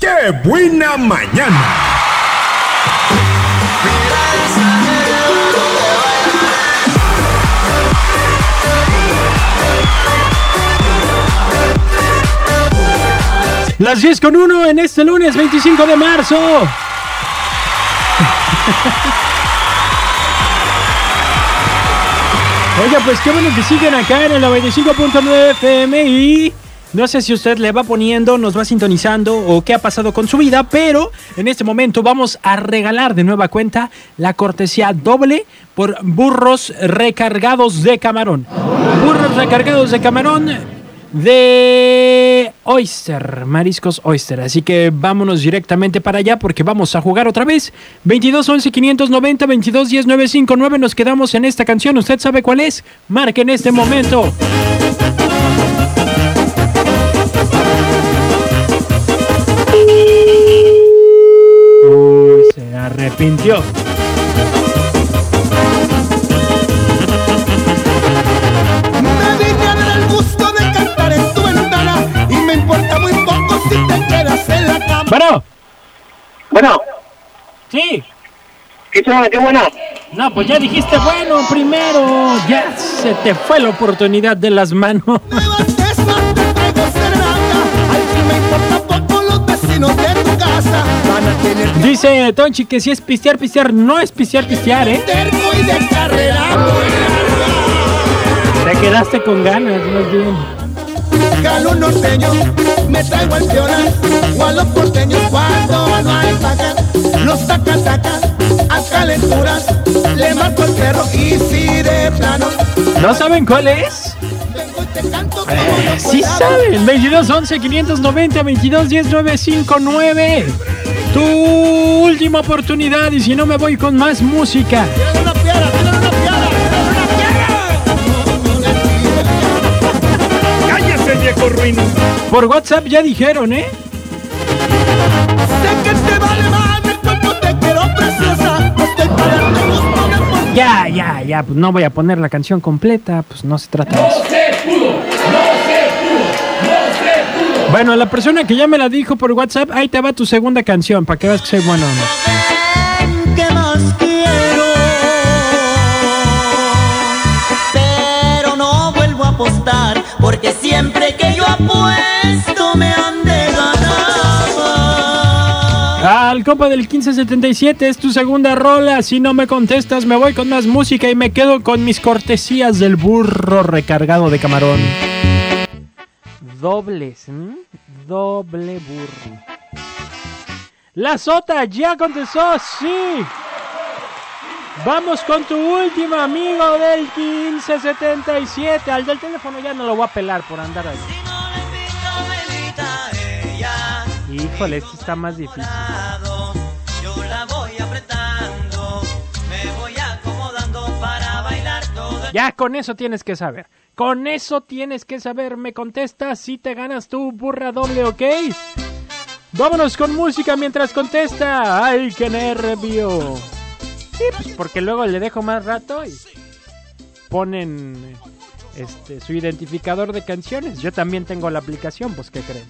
¡Qué buena mañana! Las 10 con 1 en este lunes 25 de marzo. Oiga, pues qué bueno que siguen acá en el 95.9 FM y no sé si usted le va poniendo, nos va sintonizando o qué ha pasado con su vida, pero en este momento vamos a regalar de nueva cuenta la cortesía doble por burros recargados de camarón. Burros recargados de camarón de Oyster, Mariscos Oyster. Así que vámonos directamente para allá porque vamos a jugar otra vez. 22 11 590 22 10 959. Nos quedamos en esta canción. ¿Usted sabe cuál es? Marque en este momento. Arrepintió. Me vine a dar el gusto de cantar en tu ventana y me importa muy poco si te quedas en la cama. Bueno, Bueno, sí. ¿qué tal? ¿Qué buena? No, pues ya dijiste bueno primero. Ya se te fue la oportunidad de las manos. Dice Tonchi que si es pistear, pistear, no es pistear, pistear, ¿eh? y de carrera. Te quedaste con ganas, más bien. Galo norteño, me traigo al piola o a los porteños cuando no hay paga. Los taca taca, a calenturas, le marco el perro y si de plano ¿No saben cuál es? Eh, sí saben. 22 11 590 22 10 959. Tu última oportunidad y si no me voy con más música. Una piedra, tírale una piedra, tírale una piedra. ¡Cállese, viejo ruin! Por WhatsApp ya dijeron, ¿eh? Sé que te vale mal, te quiero preciosa. Ya, ya, ya. Pues no voy a poner la canción completa. Pues no se trata de eso. Bueno, la persona que ya me la dijo por WhatsApp, ahí te va tu segunda canción, para que veas que soy bueno o no. ¿Qué más quiero? Pero no vuelvo a apostar, porque siempre que yo apuesto me han de ganar. Al compa del 1577 es tu segunda rola. Si no me contestas, me voy con más música y me quedo con mis cortesías del burro recargado de camarón. Dobles, ¿m? doble burro. La Sota ya contestó, sí. Vamos con tu último amigo del 1577. Al del teléfono ya no lo voy a pelar por andar ahí. Híjole, esto está más difícil. Ya con eso tienes que saber. Con eso tienes que saber. Me contestas si te ganas tu burra doble, ¿ok? Vámonos con música mientras contesta. ¡Ay, qué nervio! Sí, pues porque luego le dejo más rato y ponen este su identificador de canciones. Yo también tengo la aplicación, pues ¿qué creen?